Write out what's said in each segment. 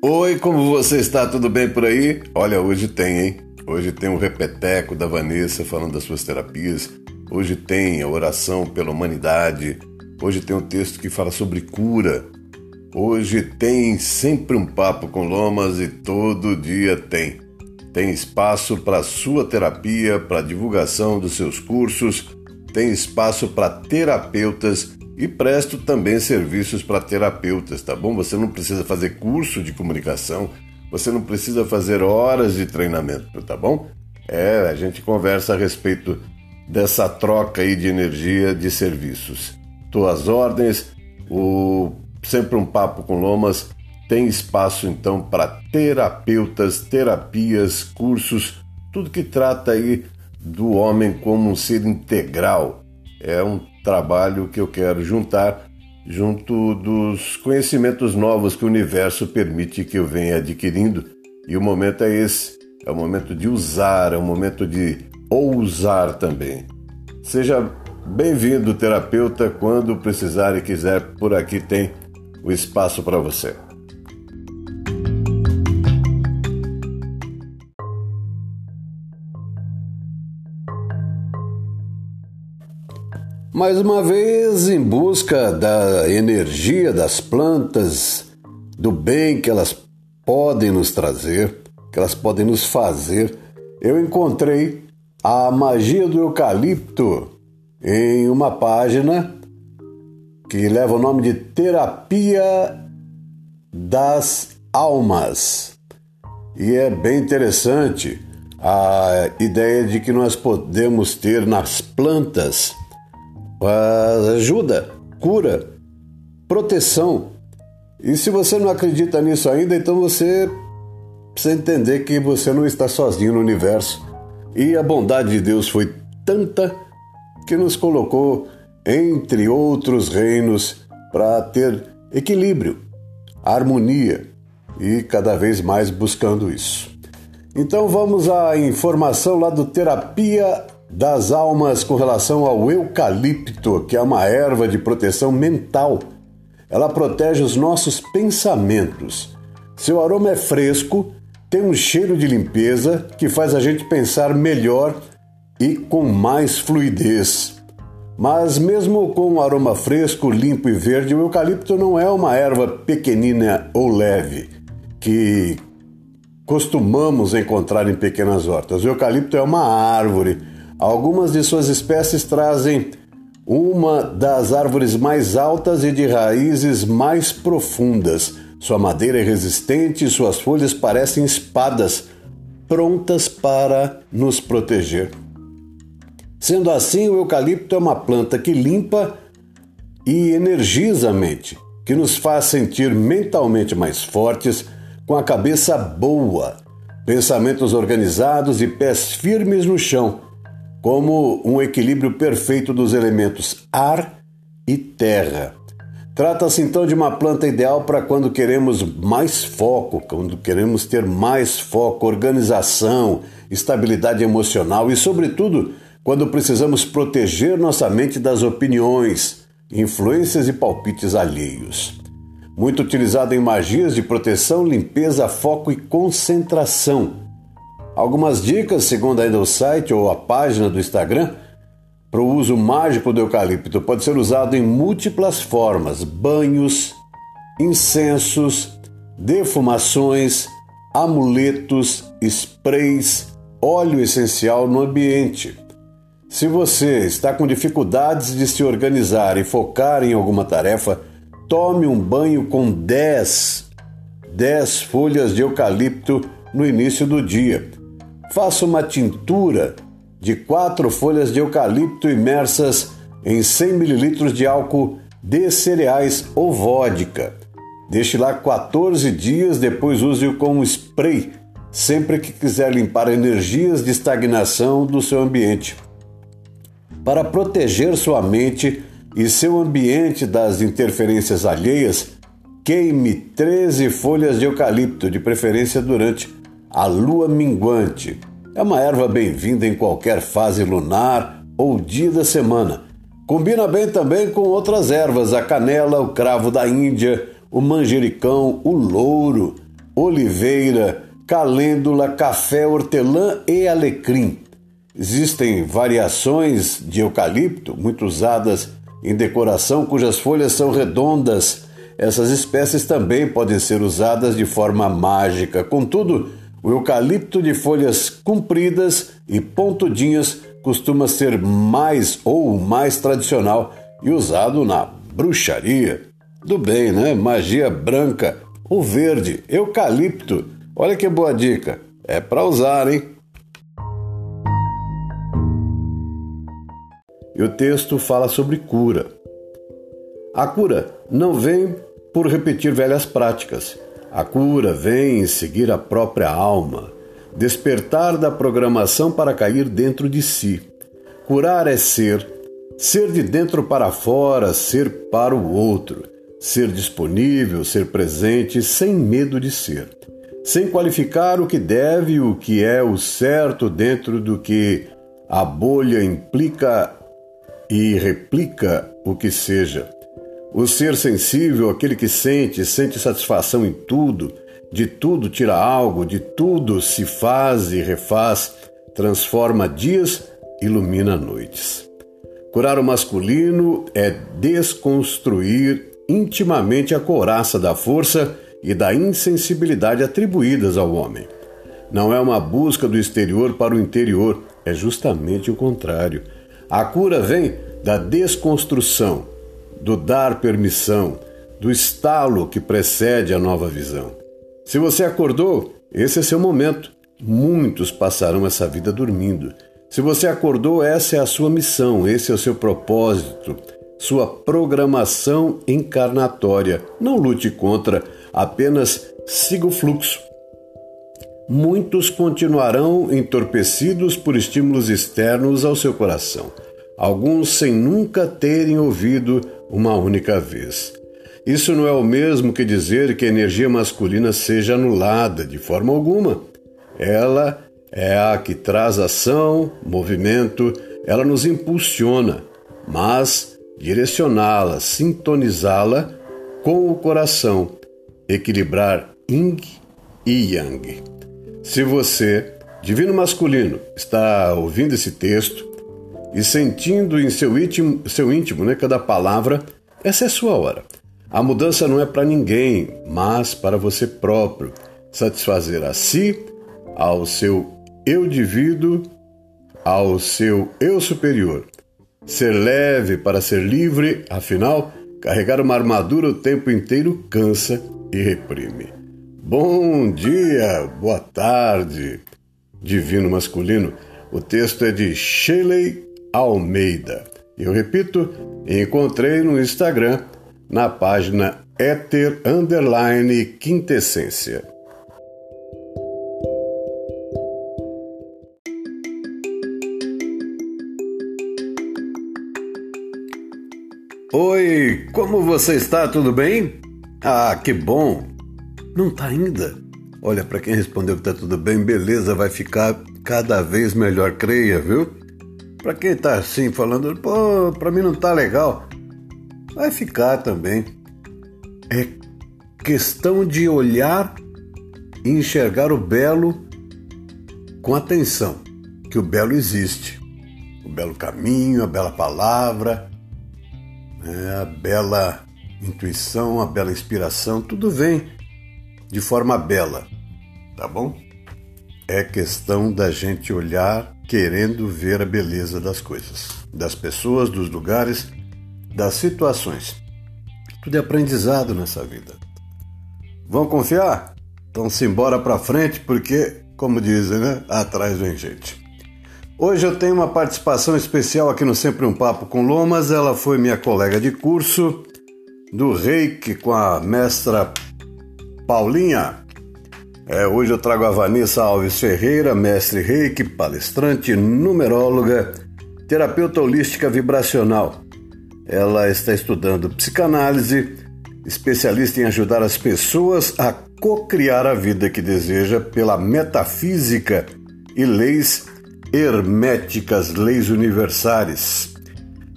Oi, como você está? Tudo bem por aí? Olha, hoje tem, hein? Hoje tem o um repeteco da Vanessa falando das suas terapias. Hoje tem a oração pela humanidade. Hoje tem um texto que fala sobre cura. Hoje tem sempre um papo com Lomas e todo dia tem. Tem espaço para sua terapia, para divulgação dos seus cursos, tem espaço para terapeutas e presto também serviços para terapeutas, tá bom? Você não precisa fazer curso de comunicação, você não precisa fazer horas de treinamento, tá bom? É, a gente conversa a respeito dessa troca aí de energia de serviços. Tuas ordens, o sempre um papo com Lomas tem espaço então para terapeutas, terapias, cursos, tudo que trata aí do homem como um ser integral. É um trabalho que eu quero juntar junto dos conhecimentos novos que o universo permite que eu venha adquirindo. E o momento é esse, é o momento de usar, é o momento de ousar também. Seja bem-vindo, terapeuta, quando precisar e quiser, por aqui tem o espaço para você. Mais uma vez, em busca da energia das plantas, do bem que elas podem nos trazer, que elas podem nos fazer, eu encontrei a magia do eucalipto em uma página que leva o nome de Terapia das Almas. E é bem interessante a ideia de que nós podemos ter nas plantas ajuda, cura, proteção. E se você não acredita nisso ainda, então você precisa entender que você não está sozinho no universo. E a bondade de Deus foi tanta que nos colocou entre outros reinos para ter equilíbrio, harmonia e cada vez mais buscando isso. Então vamos à informação lá do Terapia das almas com relação ao eucalipto, que é uma erva de proteção mental. Ela protege os nossos pensamentos. Seu aroma é fresco, tem um cheiro de limpeza que faz a gente pensar melhor e com mais fluidez. Mas, mesmo com um aroma fresco, limpo e verde, o eucalipto não é uma erva pequenina ou leve que costumamos encontrar em pequenas hortas. O eucalipto é uma árvore Algumas de suas espécies trazem uma das árvores mais altas e de raízes mais profundas. Sua madeira é resistente e suas folhas parecem espadas, prontas para nos proteger. Sendo assim, o eucalipto é uma planta que limpa e energiza a mente, que nos faz sentir mentalmente mais fortes, com a cabeça boa, pensamentos organizados e pés firmes no chão como um equilíbrio perfeito dos elementos ar e terra. Trata-se então de uma planta ideal para quando queremos mais foco, quando queremos ter mais foco, organização, estabilidade emocional e, sobretudo, quando precisamos proteger nossa mente das opiniões, influências e palpites alheios. Muito utilizado em magias de proteção, limpeza, foco e concentração Algumas dicas, segundo ainda o site ou a página do Instagram, para o uso mágico do eucalipto. Pode ser usado em múltiplas formas: banhos, incensos, defumações, amuletos, sprays, óleo essencial no ambiente. Se você está com dificuldades de se organizar e focar em alguma tarefa, tome um banho com 10, 10 folhas de eucalipto no início do dia. Faça uma tintura de quatro folhas de eucalipto imersas em 100 ml de álcool de cereais ou vodka. Deixe lá 14 dias, depois use-o como spray sempre que quiser limpar energias de estagnação do seu ambiente. Para proteger sua mente e seu ambiente das interferências alheias, queime 13 folhas de eucalipto, de preferência durante a lua minguante é uma erva bem-vinda em qualquer fase lunar ou dia da semana. Combina bem também com outras ervas, a canela, o cravo da Índia, o manjericão, o louro, oliveira, calêndula, café, hortelã e alecrim. Existem variações de eucalipto, muito usadas em decoração, cujas folhas são redondas. Essas espécies também podem ser usadas de forma mágica. Contudo, o eucalipto de folhas compridas e pontudinhas costuma ser mais ou mais tradicional e usado na bruxaria. Do bem, né? Magia branca, o verde, eucalipto. Olha que boa dica. É para usar, hein? E o texto fala sobre cura. A cura não vem por repetir velhas práticas. A cura vem em seguir a própria alma, despertar da programação para cair dentro de si. Curar é ser, ser de dentro para fora, ser para o outro, ser disponível, ser presente, sem medo de ser, sem qualificar o que deve e o que é o certo dentro do que a bolha implica e replica o que seja. O ser sensível, aquele que sente, sente satisfação em tudo, de tudo tira algo, de tudo se faz e refaz, transforma dias, ilumina noites. Curar o masculino é desconstruir intimamente a couraça da força e da insensibilidade atribuídas ao homem. Não é uma busca do exterior para o interior, é justamente o contrário a cura vem da desconstrução, do dar permissão, do estalo que precede a nova visão. Se você acordou, esse é seu momento. Muitos passarão essa vida dormindo. Se você acordou, essa é a sua missão, esse é o seu propósito, sua programação encarnatória. Não lute contra, apenas siga o fluxo. Muitos continuarão entorpecidos por estímulos externos ao seu coração, alguns sem nunca terem ouvido uma única vez. Isso não é o mesmo que dizer que a energia masculina seja anulada de forma alguma. Ela é a que traz ação, movimento, ela nos impulsiona, mas direcioná-la, sintonizá-la com o coração, equilibrar Yin e Yang. Se você, divino masculino, está ouvindo esse texto e sentindo em seu íntimo, seu íntimo né, cada palavra, essa é sua hora. A mudança não é para ninguém, mas para você próprio. Satisfazer a si, ao seu eu divido, ao seu eu superior. Ser leve para ser livre, afinal, carregar uma armadura o tempo inteiro cansa e reprime. Bom dia, boa tarde, divino masculino. O texto é de Shelley Almeida. Eu repito, encontrei no Instagram, na página Éter Underline Quintessência. Oi, como você está? Tudo bem? Ah, que bom! Não tá ainda? Olha, para quem respondeu que tá tudo bem, beleza, vai ficar cada vez melhor, creia, viu? Para quem tá assim falando, pô, para mim não tá legal, vai ficar também. É questão de olhar e enxergar o belo com atenção, que o belo existe. O belo caminho, a bela palavra, né, a bela intuição, a bela inspiração, tudo vem de forma bela, tá bom? É questão da gente olhar querendo ver a beleza das coisas, das pessoas, dos lugares, das situações. Tudo é aprendizado nessa vida. Vão confiar? Então se embora para frente porque, como dizem, né? Atrás vem gente. Hoje eu tenho uma participação especial aqui no Sempre um Papo com Lomas. Ela foi minha colega de curso do Reiki com a mestra Paulinha. É, hoje eu trago a Vanessa Alves Ferreira, mestre reiki, palestrante, numeróloga, terapeuta holística vibracional. Ela está estudando psicanálise, especialista em ajudar as pessoas a co-criar a vida que deseja pela metafísica e leis herméticas, leis universais.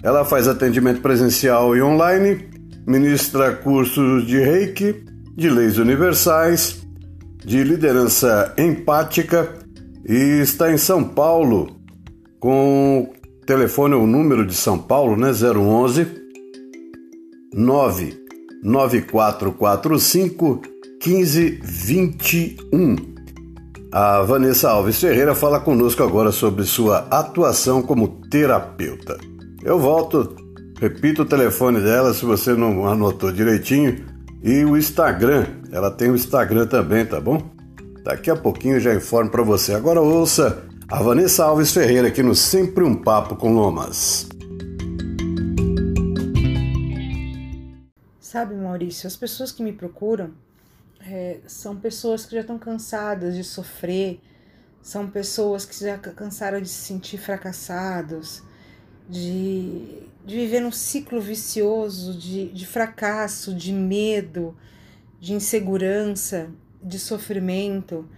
Ela faz atendimento presencial e online, ministra cursos de reiki de leis universais, de liderança empática e está em São Paulo com telefone o número de São Paulo, né, 011 99445 1521. A Vanessa Alves Ferreira fala conosco agora sobre sua atuação como terapeuta. Eu volto, repito o telefone dela se você não anotou direitinho e o Instagram. Ela tem o Instagram também, tá bom? Daqui a pouquinho eu já informo para você. Agora ouça a Vanessa Alves Ferreira aqui no Sempre um Papo com Lomas. Sabe, Maurício, as pessoas que me procuram é, são pessoas que já estão cansadas de sofrer, são pessoas que já cansaram de se sentir fracassados, de, de viver num ciclo vicioso de, de fracasso, de medo, de insegurança, de sofrimento,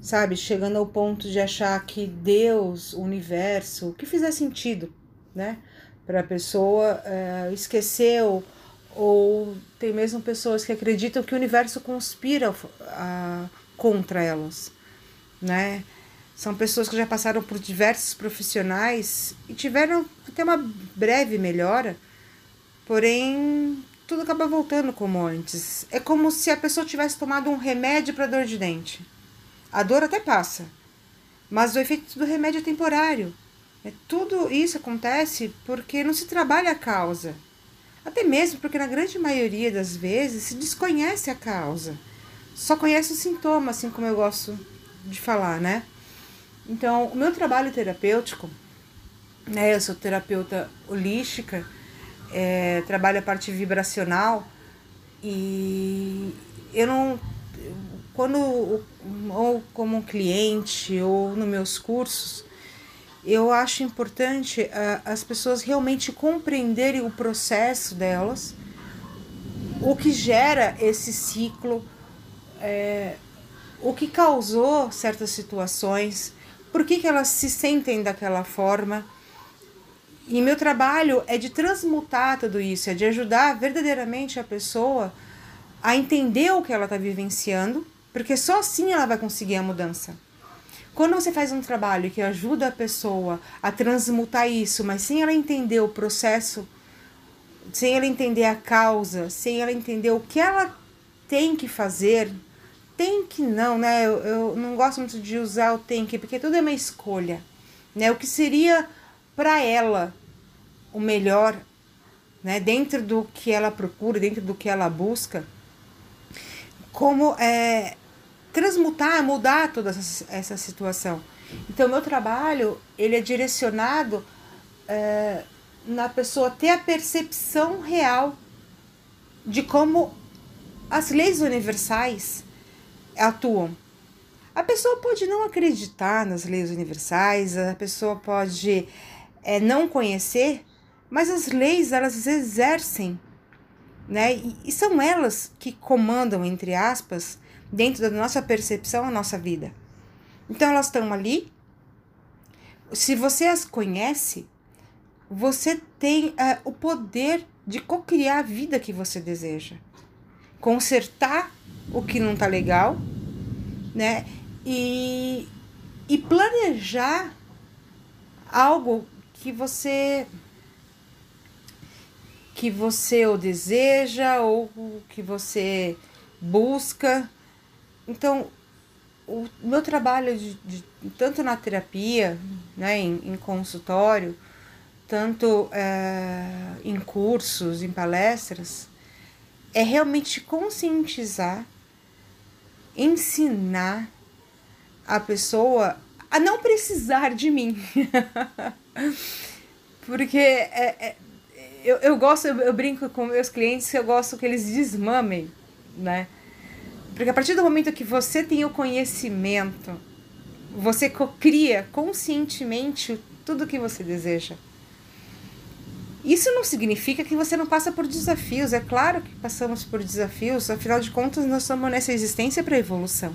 sabe? Chegando ao ponto de achar que Deus, o universo, o que fizer sentido, né? Para a pessoa é, esqueceu, ou tem mesmo pessoas que acreditam que o universo conspira a, contra elas, né? São pessoas que já passaram por diversos profissionais e tiveram até uma breve melhora, porém tudo acaba voltando como antes. É como se a pessoa tivesse tomado um remédio para dor de dente. A dor até passa, mas o efeito do remédio é temporário. É, tudo isso acontece porque não se trabalha a causa. Até mesmo porque na grande maioria das vezes se desconhece a causa. Só conhece o sintoma, assim como eu gosto de falar, né? Então, o meu trabalho terapêutico, né, eu sou terapeuta holística, é, trabalho a parte vibracional e eu não quando ou como cliente ou nos meus cursos eu acho importante as pessoas realmente compreenderem o processo delas o que gera esse ciclo é, o que causou certas situações por que, que elas se sentem daquela forma. E meu trabalho é de transmutar tudo isso, é de ajudar verdadeiramente a pessoa a entender o que ela está vivenciando, porque só assim ela vai conseguir a mudança. Quando você faz um trabalho que ajuda a pessoa a transmutar isso, mas sem ela entender o processo, sem ela entender a causa, sem ela entender o que ela tem que fazer tem que não, né? Eu, eu não gosto muito de usar o tem que, porque tudo é uma escolha, né? O que seria para ela o melhor, né? Dentro do que ela procura, dentro do que ela busca, como é, transmutar, mudar toda essa, essa situação. Então, meu trabalho ele é direcionado é, na pessoa ter a percepção real de como as leis universais atuam. A pessoa pode não acreditar nas leis universais, a pessoa pode é, não conhecer, mas as leis elas exercem, né? E, são elas que comandam, entre aspas, dentro da nossa percepção, a nossa vida. Então elas estão ali. Se você as conhece, você tem é, o poder de co-criar a vida que você deseja, consertar o que não tá legal, né? E, e planejar algo que você que você o deseja ou que você busca. Então, o meu trabalho de, de tanto na terapia, né, em, em consultório, tanto é, em cursos, em palestras, é realmente conscientizar, ensinar a pessoa a não precisar de mim. Porque é, é, eu, eu gosto, eu, eu, brinco com meus clientes que eu gosto que eles desmamem, né? Porque a partir do momento que você tem o conhecimento, você cria conscientemente tudo que você deseja. Isso não significa que você não passa por desafios. É claro que passamos por desafios, afinal de contas, nós estamos nessa existência para evolução.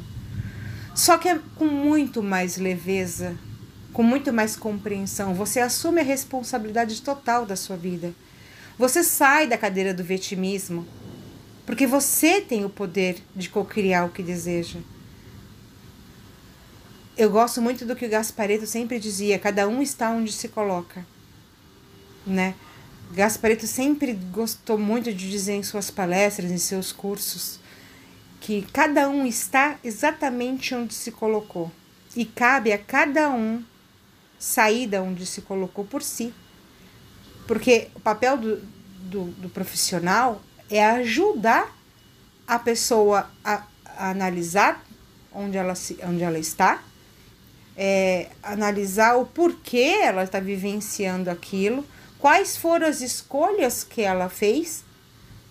Só que é com muito mais leveza, com muito mais compreensão. Você assume a responsabilidade total da sua vida. Você sai da cadeira do vitimismo, porque você tem o poder de co-criar o que deseja. eu gosto muito do que o Gaspareto sempre dizia: cada um está onde se coloca, né? Gaspareto sempre gostou muito de dizer em suas palestras, em seus cursos, que cada um está exatamente onde se colocou e cabe a cada um sair da onde se colocou por si. Porque o papel do, do, do profissional é ajudar a pessoa a, a, analisar onde ela, se, onde ela está, é, analisar o porquê ela está vivenciando aquilo, quais foram as escolhas que ela fez,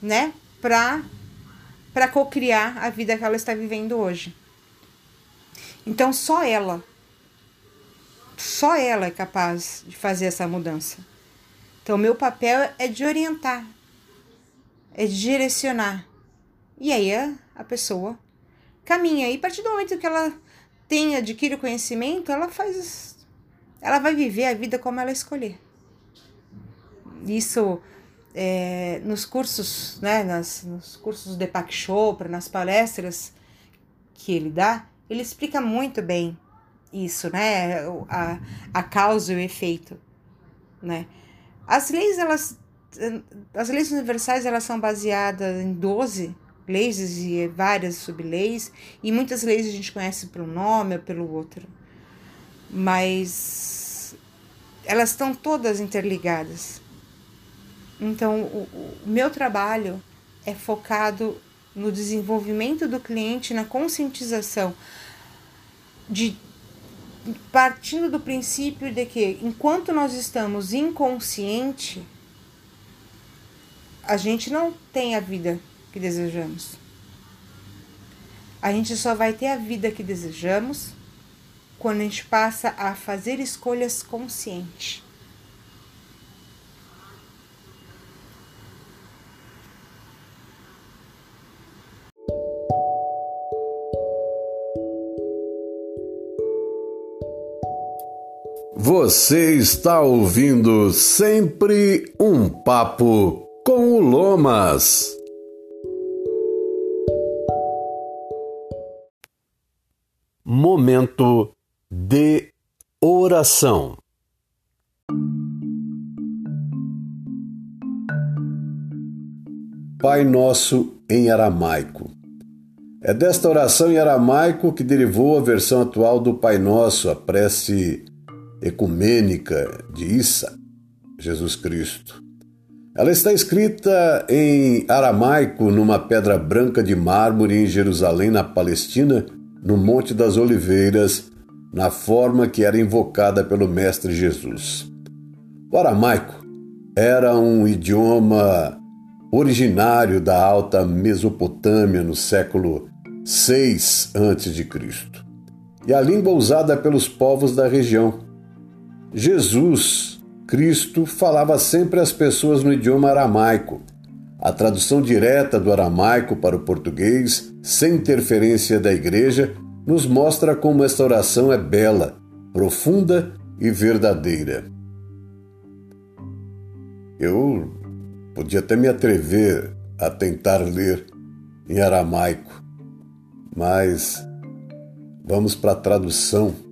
né, para para cocriar a vida que ela está vivendo hoje. Então só ela, só ela é capaz de fazer essa mudança. Então meu papel é de orientar, é de direcionar. E aí a, a pessoa caminha. E a partir do momento que ela tem, adquire o conhecimento, ela faz. Ela vai viver a vida como ela escolher. Isso é, nos cursos, né, nas, nos cursos de Deepak Chopra, nas palestras que ele dá, ele explica muito bem isso, né, a, a causa e o efeito, né. As leis, elas, as leis universais, elas são baseadas em 12 leis e várias subleis, e muitas leis a gente conhece pelo nome ou pelo outro, mas elas estão todas interligadas. Então, o, o meu trabalho é focado no desenvolvimento do cliente, na conscientização, de partindo do princípio de que enquanto nós estamos inconsciente, a gente não tem a vida que desejamos. A gente só vai ter a vida que desejamos quando a gente passa a fazer escolhas conscientes. Você está ouvindo sempre um papo com o Lomas. Momento de oração. Pai Nosso em aramaico. É desta oração em aramaico que derivou a versão atual do Pai Nosso, a prece ecumênica de Issa, Jesus Cristo. Ela está escrita em aramaico numa pedra branca de mármore em Jerusalém, na Palestina, no Monte das Oliveiras, na forma que era invocada pelo Mestre Jesus. O aramaico era um idioma originário da Alta Mesopotâmia no século 6 a.C. e a língua usada pelos povos da região Jesus Cristo falava sempre às pessoas no idioma aramaico. A tradução direta do aramaico para o português, sem interferência da igreja, nos mostra como esta oração é bela, profunda e verdadeira. Eu podia até me atrever a tentar ler em aramaico, mas vamos para a tradução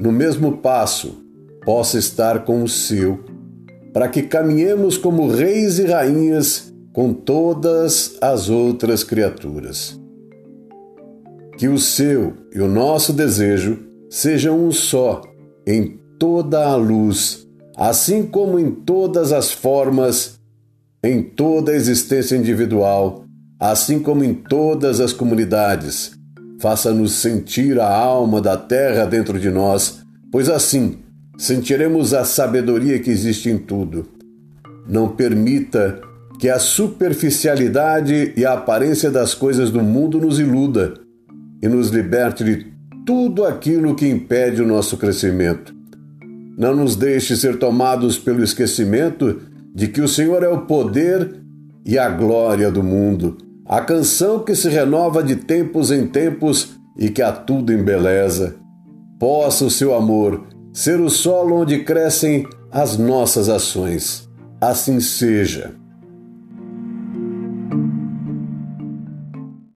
no mesmo passo, possa estar com o seu, para que caminhemos como reis e rainhas com todas as outras criaturas. Que o seu e o nosso desejo sejam um só em toda a luz, assim como em todas as formas, em toda a existência individual, assim como em todas as comunidades, faça-nos sentir a alma da terra dentro de nós, pois assim sentiremos a sabedoria que existe em tudo. Não permita que a superficialidade e a aparência das coisas do mundo nos iluda. e nos liberte de tudo aquilo que impede o nosso crescimento. Não nos deixe ser tomados pelo esquecimento de que o Senhor é o poder e a glória do mundo, a canção que se renova de tempos em tempos e que a tudo embeleza. Possa o seu amor ser o solo onde crescem as nossas ações. Assim seja.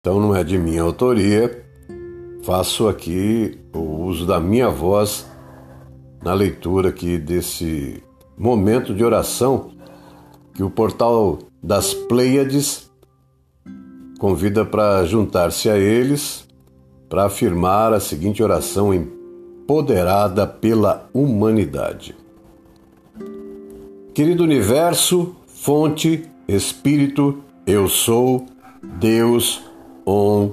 Então não é de minha autoria, faço aqui o uso da minha voz na leitura aqui desse momento de oração que o portal das Pleiades convida para juntar-se a eles para afirmar a seguinte oração empoderada pela humanidade. Querido universo, fonte, espírito, eu sou, Deus, on.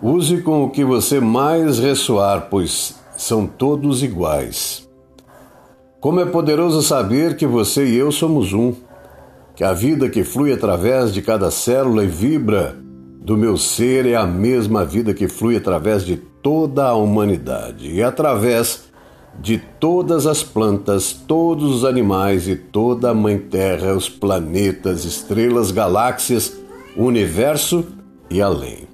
Use com o que você mais ressoar, pois são todos iguais. Como é poderoso saber que você e eu somos um, que a vida que flui através de cada célula e vibra do meu ser é a mesma vida que flui através de toda a humanidade e através de todas as plantas, todos os animais e toda a Mãe Terra, os planetas, estrelas, galáxias, universo e além.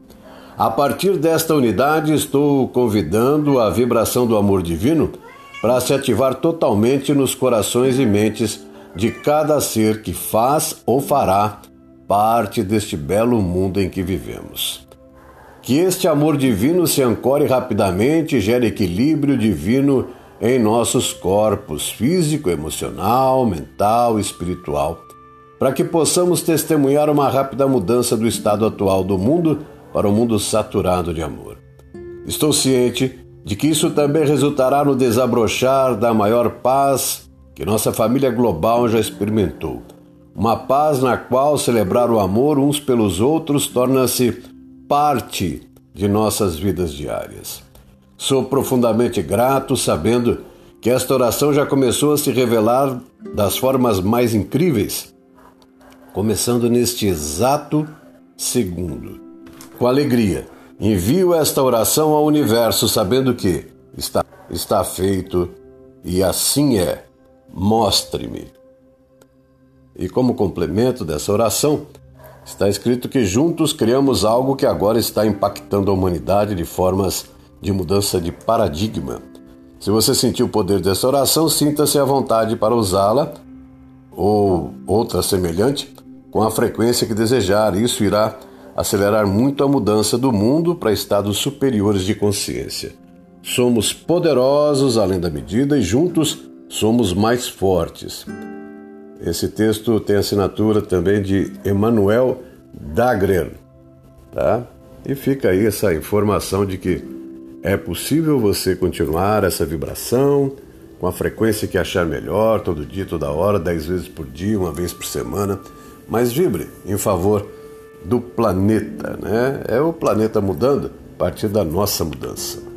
A partir desta unidade, estou convidando a vibração do amor divino para se ativar totalmente nos corações e mentes de cada ser que faz ou fará parte deste belo mundo em que vivemos. Que este amor divino se ancore rapidamente e gere equilíbrio divino em nossos corpos físico, emocional, mental espiritual para que possamos testemunhar uma rápida mudança do estado atual do mundo para um mundo saturado de amor. Estou ciente de que isso também resultará no desabrochar da maior paz que nossa família global já experimentou. Uma paz na qual celebrar o amor uns pelos outros torna-se parte de nossas vidas diárias. Sou profundamente grato sabendo que esta oração já começou a se revelar das formas mais incríveis começando neste exato segundo. Com alegria, envio esta oração ao universo, sabendo que está, está feito e assim é. Mostre-me. E como complemento dessa oração, está escrito que juntos criamos algo que agora está impactando a humanidade de formas de mudança de paradigma. Se você sentiu o poder dessa oração, sinta-se à vontade para usá-la ou outra semelhante com a frequência que desejar. Isso irá acelerar muito a mudança do mundo para estados superiores de consciência. Somos poderosos além da medida e juntos somos mais fortes. Esse texto tem assinatura também de Emmanuel Dagrer, tá? E fica aí essa informação de que é possível você continuar essa vibração com a frequência que achar melhor, todo dia, toda hora, dez vezes por dia, uma vez por semana mas vibre em favor do planeta, né? É o planeta mudando a partir da nossa mudança.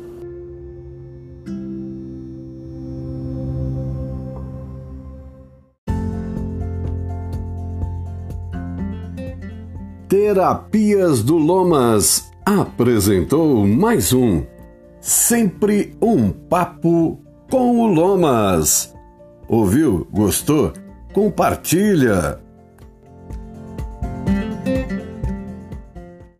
Terapias do Lomas apresentou mais um Sempre um Papo com o Lomas. Ouviu? Gostou? Compartilha!